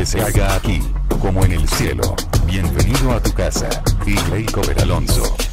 que se haga aquí, como en el cielo. Bienvenido a tu casa. DJ Cover Alonso.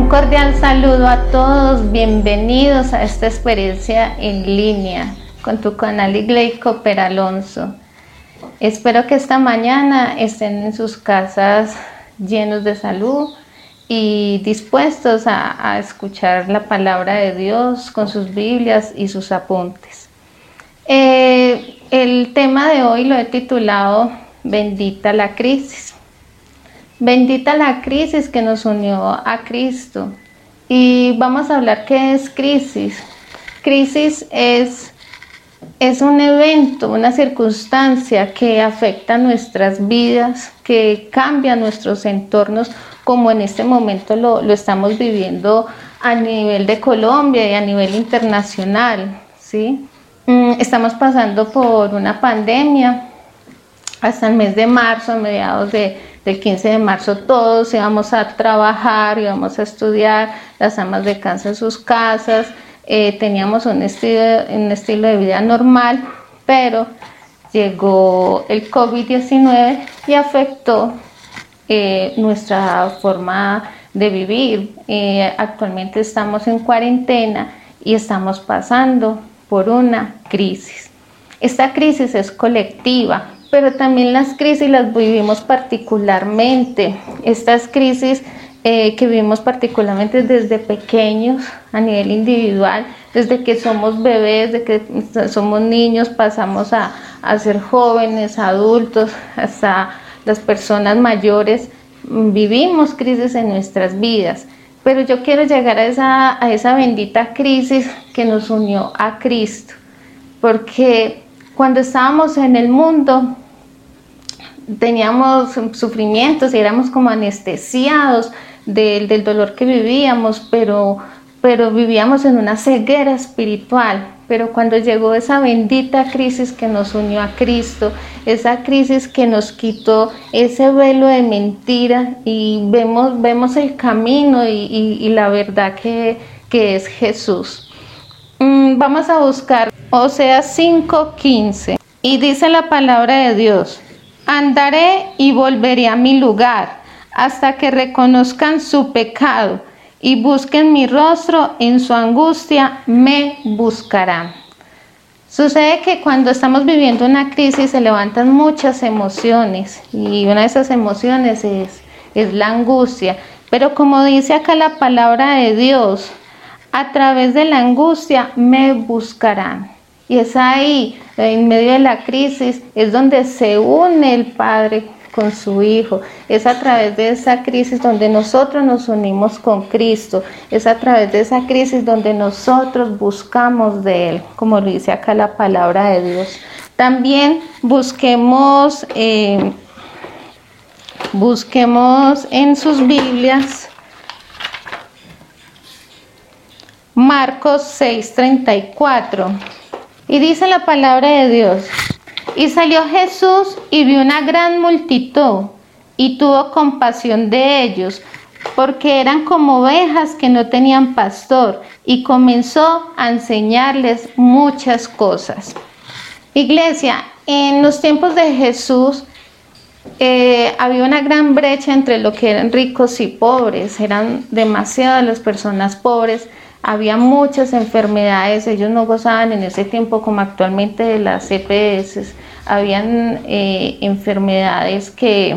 Cordial saludo a todos, bienvenidos a esta experiencia en línea con tu canal Igleico Peralonso. Espero que esta mañana estén en sus casas llenos de salud y dispuestos a, a escuchar la palabra de Dios con sus Biblias y sus apuntes. Eh, el tema de hoy lo he titulado Bendita la crisis. Bendita la crisis que nos unió a Cristo. Y vamos a hablar qué es crisis. Crisis es, es un evento, una circunstancia que afecta nuestras vidas, que cambia nuestros entornos, como en este momento lo, lo estamos viviendo a nivel de Colombia y a nivel internacional. ¿sí? Mm, estamos pasando por una pandemia. Hasta el mes de marzo, a mediados de, del 15 de marzo, todos íbamos a trabajar, íbamos a estudiar, las amas de casa en sus casas, eh, teníamos un estilo, un estilo de vida normal, pero llegó el COVID-19 y afectó eh, nuestra forma de vivir. Eh, actualmente estamos en cuarentena y estamos pasando por una crisis. Esta crisis es colectiva, pero también las crisis las vivimos particularmente. Estas crisis eh, que vivimos particularmente desde pequeños a nivel individual, desde que somos bebés, desde que somos niños, pasamos a, a ser jóvenes, adultos, hasta las personas mayores, vivimos crisis en nuestras vidas. Pero yo quiero llegar a esa, a esa bendita crisis que nos unió a Cristo. Porque cuando estábamos en el mundo, teníamos sufrimientos y éramos como anestesiados del, del dolor que vivíamos, pero, pero vivíamos en una ceguera espiritual. Pero cuando llegó esa bendita crisis que nos unió a Cristo, esa crisis que nos quitó ese velo de mentira y vemos, vemos el camino y, la verdad que, que es Jesús. Mm, vamos a buscar Oseas 5:15 y dice la palabra de Dios, andaré y volveré a mi lugar hasta que reconozcan su pecado y busquen mi rostro, en su angustia me buscarán. Sucede que cuando estamos viviendo una crisis se levantan muchas emociones y una de esas emociones es, es la angustia. Pero como dice acá la palabra de Dios, a través de la angustia me buscarán. Y es ahí, en medio de la crisis, es donde se une el Padre con su Hijo. Es a través de esa crisis donde nosotros nos unimos con Cristo. Es a través de esa crisis donde nosotros buscamos de Él, como lo dice acá la palabra de Dios. También busquemos, eh, busquemos en sus Biblias Marcos 6:34. Y dice la palabra de Dios. Y salió Jesús y vio una gran multitud y tuvo compasión de ellos, porque eran como ovejas que no tenían pastor, y comenzó a enseñarles muchas cosas. Iglesia, en los tiempos de Jesús eh, había una gran brecha entre lo que eran ricos y pobres, eran demasiadas las personas pobres había muchas enfermedades, ellos no gozaban en ese tiempo como actualmente de las EPS, habían eh, enfermedades que,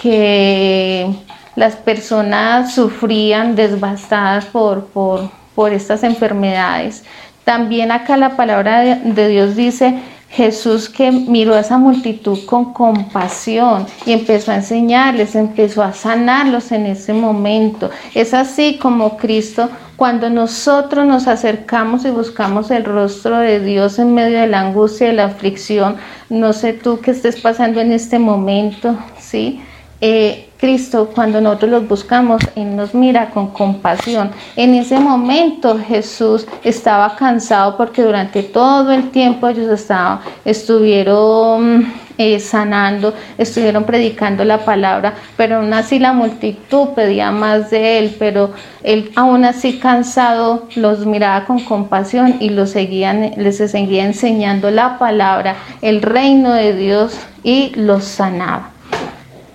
que las personas sufrían desbastadas por, por, por estas enfermedades. También acá la palabra de Dios dice, Jesús que miró a esa multitud con compasión y empezó a enseñarles, empezó a sanarlos en ese momento. Es así como Cristo, cuando nosotros nos acercamos y buscamos el rostro de Dios en medio de la angustia y la aflicción, no sé tú qué estés pasando en este momento, ¿sí? Eh, Cristo, cuando nosotros los buscamos, Él nos mira con compasión. En ese momento Jesús estaba cansado porque durante todo el tiempo ellos estaban, estuvieron eh, sanando, estuvieron predicando la palabra, pero aún así la multitud pedía más de Él, pero Él aún así cansado los miraba con compasión y les seguía enseñando la palabra, el reino de Dios y los sanaba.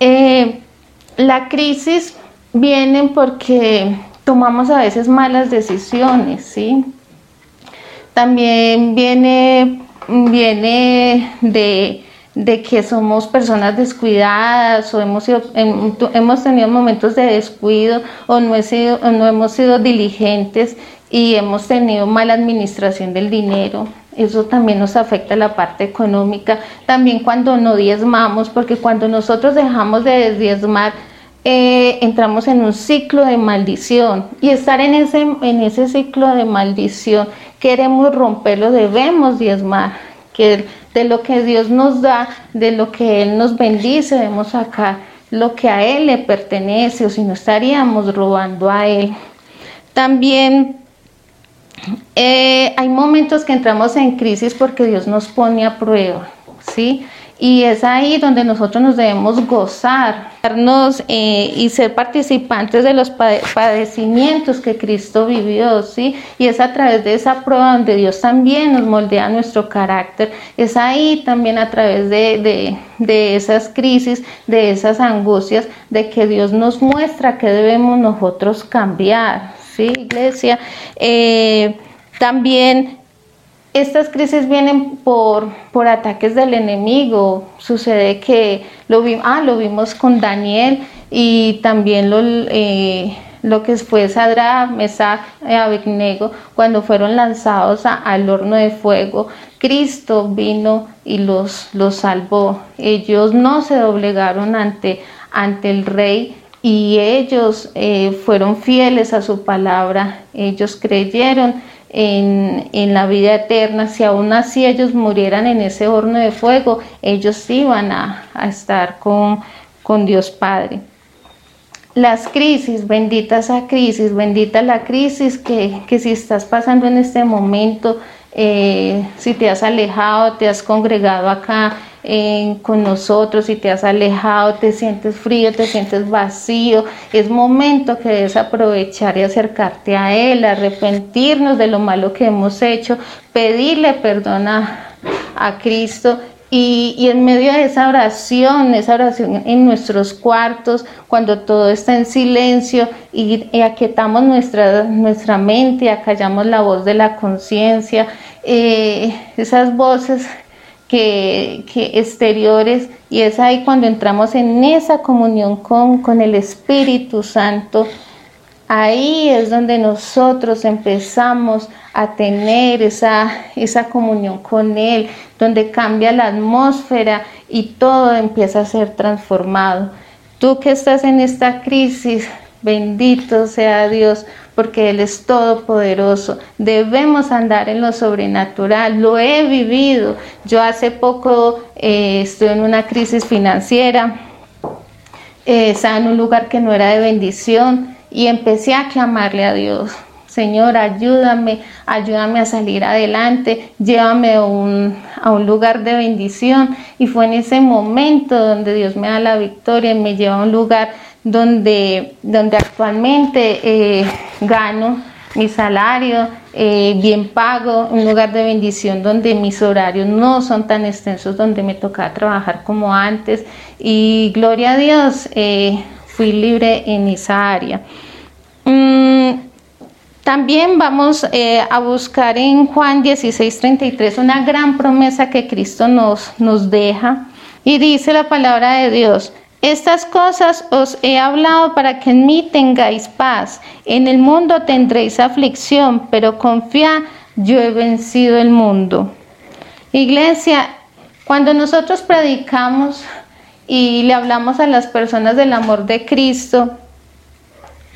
Eh, la crisis viene porque tomamos a veces malas decisiones, ¿sí? También viene, viene de, que somos personas descuidadas o hemos, hemos tenido momentos de descuido o no, sido, no hemos sido diligentes y hemos tenido mala administración del dinero. Eso también nos afecta la parte económica. También cuando no diezmamos, porque cuando nosotros dejamos de diezmar, eh, entramos en un ciclo de maldición y estar en ese, en ese ciclo de maldición queremos romperlo, debemos diezmar, que de lo que Dios nos da, de lo que Él nos bendice, debemos sacar lo que a Él le pertenece o si no estaríamos robando a Él. También eh, hay momentos que entramos en crisis porque Dios nos pone a prueba, ¿sí? Y es ahí donde nosotros nos debemos gozar eh, y ser participantes de los padecimientos que Cristo vivió, ¿sí? Y es a través de esa prueba donde Dios también nos moldea nuestro carácter. Es ahí también a través de, esas crisis, de esas angustias, de que Dios nos muestra que debemos nosotros cambiar, ¿sí, iglesia? Eh, también estas crisis vienen por, por ataques del enemigo. Sucede que lo, ah, lo vimos con Daniel y también lo, eh, lo que fue Sadra, Mesach y Abednego cuando fueron lanzados al horno de fuego. Cristo vino y los, los salvó. Ellos no se doblegaron ante, ante el rey y ellos eh, fueron fieles a su palabra. Ellos creyeron en, la vida eterna, si aún así ellos murieran en ese horno de fuego, ellos iban a, estar con, con Dios Padre. Las crisis, bendita esa crisis, bendita la crisis que, que si estás pasando en este momento, eh, si te has alejado, te has congregado acá con nosotros, si te has alejado, te sientes frío, te sientes vacío, es momento que debes aprovechar y acercarte a Él, arrepentirnos de lo malo que hemos hecho, pedirle perdón a, Cristo y, en medio de esa oración, esa oración en nuestros cuartos, cuando todo está en silencio y, aquietamos nuestra, nuestra mente, acallamos la voz de la conciencia, eh, esas voces que, exteriores y es ahí cuando entramos en esa comunión con, con el Espíritu Santo. Ahí es donde nosotros empezamos a tener esa, esa comunión con Él, donde cambia la atmósfera y todo empieza a ser transformado. Tú que estás en esta crisis, bendito sea Dios, porque Él es todopoderoso. Debemos andar en lo sobrenatural. Lo he vivido. Yo hace poco eh, estoy en una crisis financiera. Eh, estaba en un lugar que no era de bendición y empecé a clamarle a Dios. Señor, ayúdame, ayúdame a salir adelante, llévame a un, a un, lugar de bendición. Y fue en ese momento donde Dios me da la victoria y me lleva a un lugar donde, donde actualmente eh, gano mi salario eh, bien pago, un lugar de bendición donde mis horarios no son tan extensos, donde me tocaba trabajar como antes y gloria a Dios, eh, fui libre en esa área. Mm, también vamos a buscar en Juan 16:33 una gran promesa que Cristo nos, nos deja y dice la palabra de Dios. Estas cosas os he hablado para que en mí tengáis paz. En el mundo tendréis aflicción, pero confía, yo he vencido el mundo. Iglesia, cuando nosotros predicamos y le hablamos a las personas del amor de Cristo,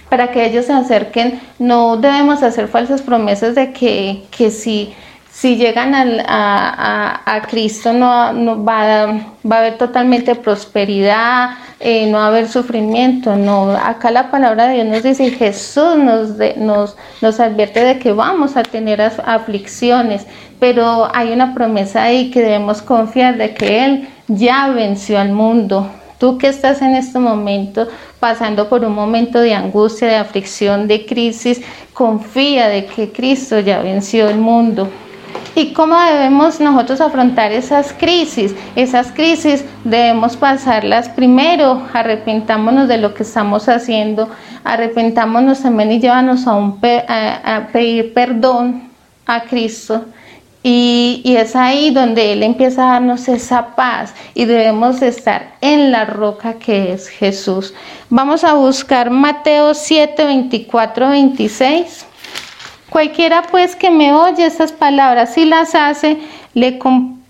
para que ellos se acerquen, no debemos hacer falsas promesas de que, que si si llegan a, Cristo no, no va, a, va, a haber totalmente prosperidad, eh, no va a haber sufrimiento, no. Acá la palabra de Dios nos dice, Jesús nos, nos, nos advierte de que vamos a tener aflicciones, pero hay una promesa ahí que debemos confiar de que Él ya venció al mundo. Tú que estás en este momento pasando por un momento de angustia, de aflicción, de crisis, confía de que Cristo ya venció el mundo. ¿Y cómo debemos nosotros afrontar esas crisis? Esas crisis debemos pasarlas primero, arrepentámonos de lo que estamos haciendo, arrepentámonos también y llévanos a, un a pedir perdón a Cristo y, es ahí donde Él empieza a darnos esa paz y debemos estar en la roca que es Jesús. Vamos a buscar Mateo 7, 24, 26. Cualquiera pues que me oye estas palabras y las hace, le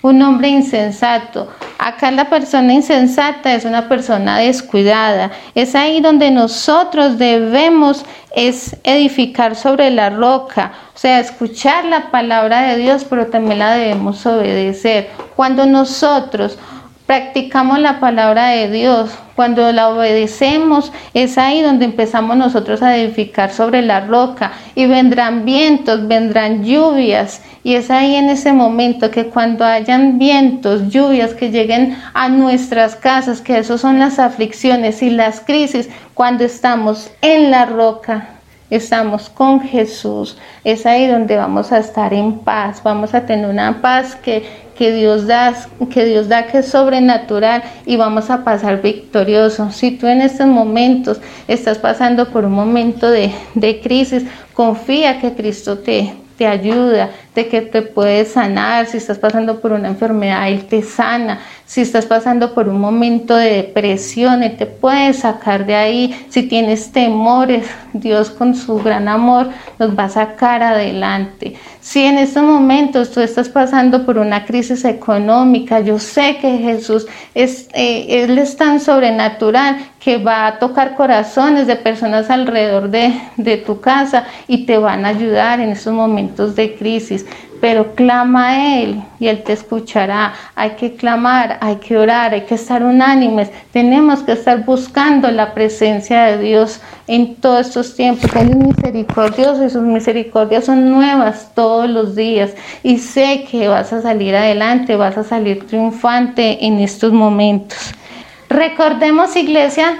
Un hombre insensato. Acá la persona insensata es una persona descuidada. Es ahí donde nosotros debemos es edificar sobre la roca, o sea, escuchar la palabra de Dios, pero también la debemos obedecer. Cuando nosotros practicamos la palabra de Dios, cuando la obedecemos, es ahí donde empezamos nosotros a edificar sobre la roca. Y vendrán vientos, vendrán lluvias. Y es ahí en ese momento que cuando hayan vientos, lluvias que lleguen a nuestras casas, que eso son las aflicciones y las crisis, cuando estamos en la roca, estamos con Jesús, es ahí donde vamos a estar en paz, vamos a tener una paz que, que Dios da, que Dios da que es sobrenatural y vamos a pasar victorioso. Si tú en estos momentos estás pasando por un momento de, de crisis, confía que Cristo te, te ayuda, de que te puede sanar, si estás pasando por una enfermedad, Él te sana, si estás pasando por un momento de depresión, Él te puede sacar de ahí, si tienes temores, Dios con su gran amor nos va a sacar adelante. Si en estos momentos tú estás pasando por una crisis económica, yo sé que Jesús es, eh, Él es tan sobrenatural que va a tocar corazones de personas alrededor de, de tu casa y te van a ayudar en estos momentos de crisis pero clama a Él y Él te escuchará. Hay que clamar, hay que orar, hay que estar unánimes. Tenemos que estar buscando la presencia de Dios en todos estos tiempos. Él es misericordioso y sus misericordias son nuevas todos los días. Y sé que vas a salir adelante, vas a salir triunfante en estos momentos. Recordemos, iglesia,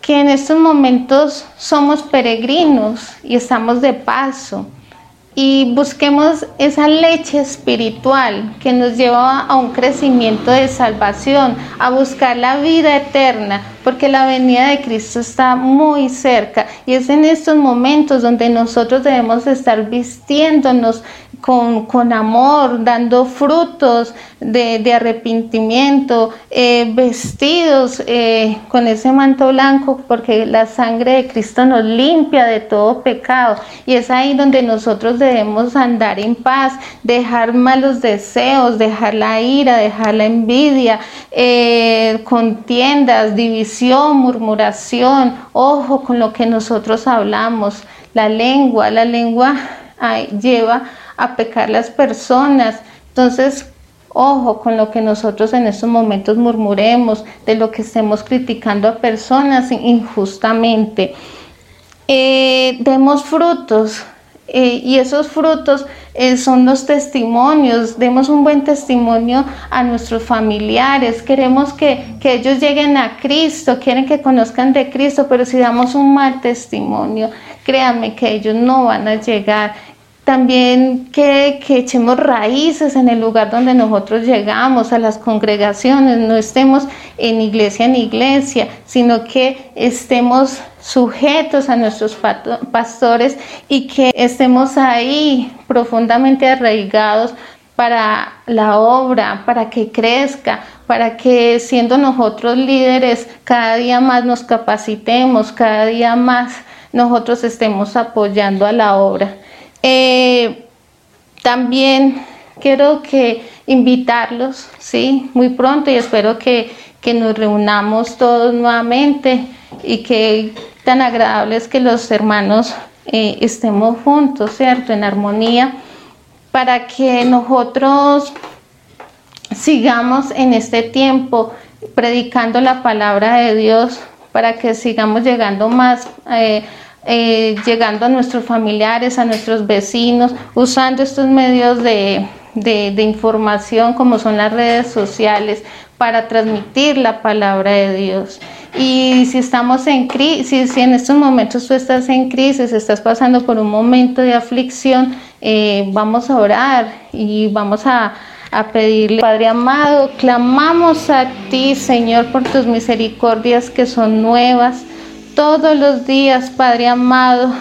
que en estos momentos somos peregrinos y estamos de paso y busquemos esa leche espiritual que nos lleva a un crecimiento de salvación, a buscar la vida eterna, porque la venida de Cristo está muy cerca. Y es en estos momentos donde nosotros debemos estar vistiéndonos con, amor, dando frutos de, arrepentimiento, eh, vestidos eh, con ese manto blanco, porque la sangre de Cristo nos limpia de todo pecado. Y es ahí donde nosotros debemos andar en paz, dejar malos deseos, dejar la ira, dejar la envidia, eh, contiendas, división, murmuración. Ojo con lo que nosotros hablamos. La lengua, la lengua lleva a pecar las personas. Entonces, ojo con lo que nosotros en estos momentos murmuremos, de lo que estemos criticando a personas injustamente. Eh, demos frutos. Eh, y esos frutos eh, son los testimonios, demos un buen testimonio a nuestros familiares, queremos que, que, ellos lleguen a Cristo, quieren que conozcan de Cristo, pero si damos un mal testimonio, créanme que ellos no van a llegar también que, echemos raíces en el lugar donde nosotros llegamos, a las congregaciones, no estemos en iglesia en iglesia, sino que estemos sujetos a nuestros pastores y que estemos ahí profundamente arraigados para la obra, para que crezca, para que siendo nosotros líderes cada día más nos capacitemos, cada día más nosotros estemos apoyando a la obra. Eh, también quiero que invitarlos, sí, muy pronto y espero que, nos reunamos todos nuevamente y que tan agradable es que los hermanos eh, estemos juntos, ¿cierto? En armonía, para que nosotros sigamos en este tiempo predicando la palabra de Dios para que sigamos llegando más, eh, eh, llegando a nuestros familiares, a nuestros vecinos, usando estos medios de, información como son las redes sociales para transmitir la palabra de Dios. Y si estamos en crisis, si en estos momentos tú estás en crisis, estás pasando por un momento de aflicción, eh, vamos a orar y vamos a pedirle, Padre amado, clamamos a ti, Señor, por tus misericordias que son nuevas todos los días, Padre amado.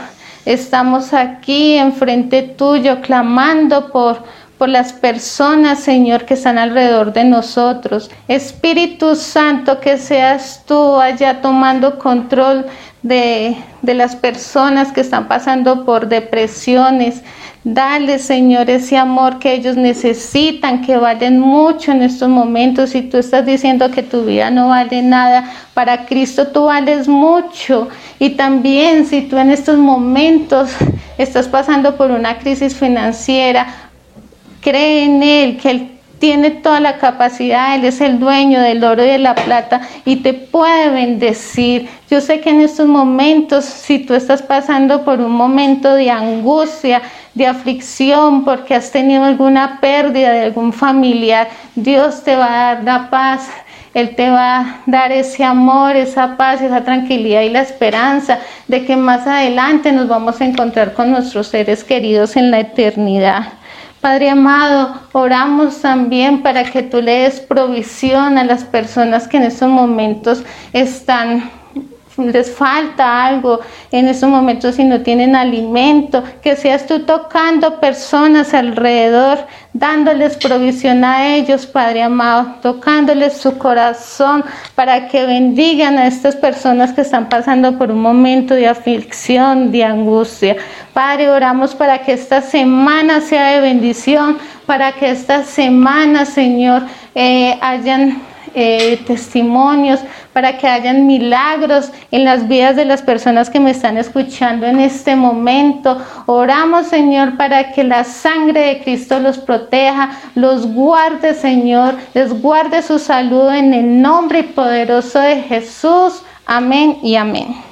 Estamos aquí enfrente tuyo, clamando por por las personas, Señor, que están alrededor de nosotros. Espíritu Santo, que seas tú allá tomando control de, de las personas que están pasando por depresiones. Dale, Señor, ese amor que ellos necesitan, que valen mucho en estos momentos. Si tú estás diciendo que tu vida no vale nada, para Cristo tú vales mucho. Y también si tú en estos momentos estás pasando por una crisis financiera, Cree en Él, que Él tiene toda la capacidad, Él es el dueño del oro y de la plata y te puede bendecir. Yo sé que en estos momentos, si tú estás pasando por un momento de angustia, de aflicción, porque has tenido alguna pérdida de algún familiar, Dios te va a dar la paz. Él te va a dar ese amor, esa paz, esa tranquilidad y la esperanza de que más adelante nos vamos a encontrar con nuestros seres queridos en la eternidad. Padre amado, oramos también para que tú le des provisión a las personas que en estos momentos están les falta algo en estos momentos si no tienen alimento, que seas tú tocando personas alrededor, dándoles provisión a ellos, Padre amado, tocándoles su corazón para que bendigan a estas personas que están pasando por un momento de aflicción, de angustia. Padre, oramos para que esta semana sea de bendición, para que esta semana, Señor, eh, hayan eh, testimonios, para que hayan milagros en las vidas de las personas que me están escuchando en este momento. Oramos, Señor, para que la sangre de Cristo los proteja, los guarde, Señor, les guarde su salud en el nombre poderoso de Jesús. Amén y amén.